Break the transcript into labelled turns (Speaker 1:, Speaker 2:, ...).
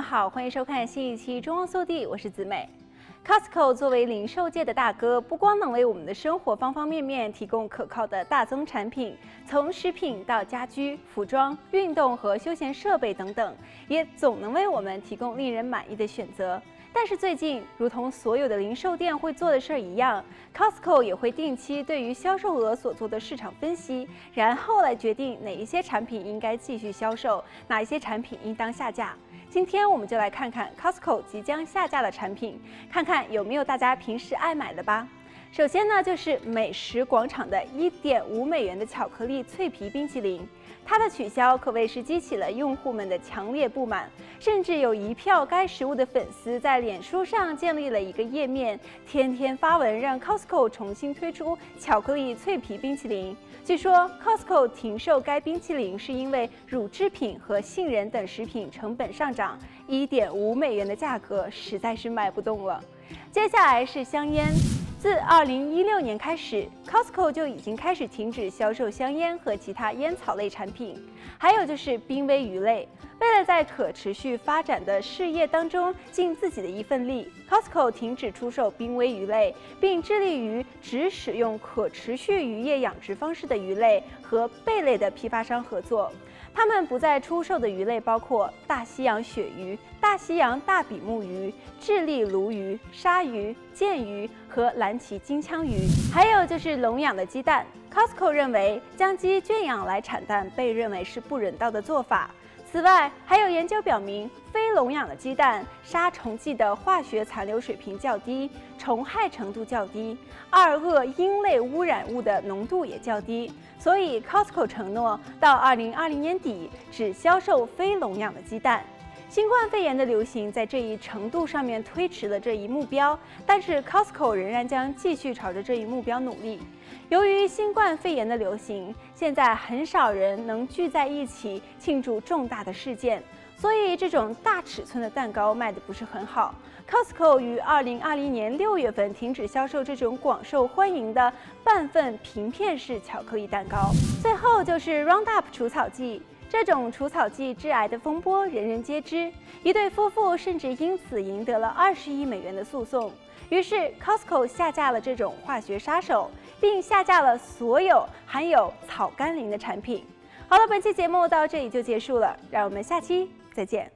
Speaker 1: 好，欢迎收看新一期《中央速递》，我是子美。Costco 作为零售界的大哥，不光能为我们的生活方方面面提供可靠的大宗产品，从食品到家居、服装、运动和休闲设备等等，也总能为我们提供令人满意的选择。但是最近，如同所有的零售店会做的事儿一样，Costco 也会定期对于销售额所做的市场分析，然后来决定哪一些产品应该继续销售，哪一些产品应当下架。今天我们就来看看 Costco 即将下架的产品，看看有没有大家平时爱买的吧。首先呢，就是美食广场的一点五美元的巧克力脆皮冰淇淋，它的取消可谓是激起了用户们的强烈不满，甚至有一票该食物的粉丝在脸书上建立了一个页面，天天发文让 Costco 重新推出巧克力脆皮冰淇淋。据说 Costco 停售该冰淇淋是因为乳制品和杏仁等食品成本上涨，一点五美元的价格实在是卖不动了。接下来是香烟，自二零一六年开始，Costco 就已经开始停止销售香烟和其他烟草类产品。还有就是濒危鱼类，为了在可持续发展的事业当中尽自己的一份力，Costco 停止出售濒危鱼类，并致力于只使用可持续渔业养殖方式的鱼类和贝类的批发商合作。他们不再出售的鱼类包括大西洋鳕鱼、大西洋大比目鱼、智利鲈鱼、鲨鱼、剑鱼和蓝鳍金枪鱼，还有就是笼养的鸡蛋。Costco 认为，将鸡圈养来产蛋被认为是不人道的做法。此外，还有研究表明，非笼养的鸡蛋杀虫剂的化学残留水平较低，虫害程度较低，二恶英类污染物的浓度也较低。所以，Costco 承诺到2020年底只销售非笼养的鸡蛋。新冠肺炎的流行在这一程度上面推迟了这一目标，但是 Costco 仍然将继续朝着这一目标努力。由于新冠肺炎的流行，现在很少人能聚在一起庆祝重大的事件，所以这种大尺寸的蛋糕卖得不是很好。Costco 于2020年6月份停止销售这种广受欢迎的半份平片式巧克力蛋糕。最后就是 Roundup 除草剂。这种除草剂致癌的风波人人皆知，一对夫妇甚至因此赢得了二十亿美元的诉讼。于是，Costco 下架了这种化学杀手，并下架了所有含有草甘膦的产品。好了，本期节目到这里就结束了，让我们下期再见。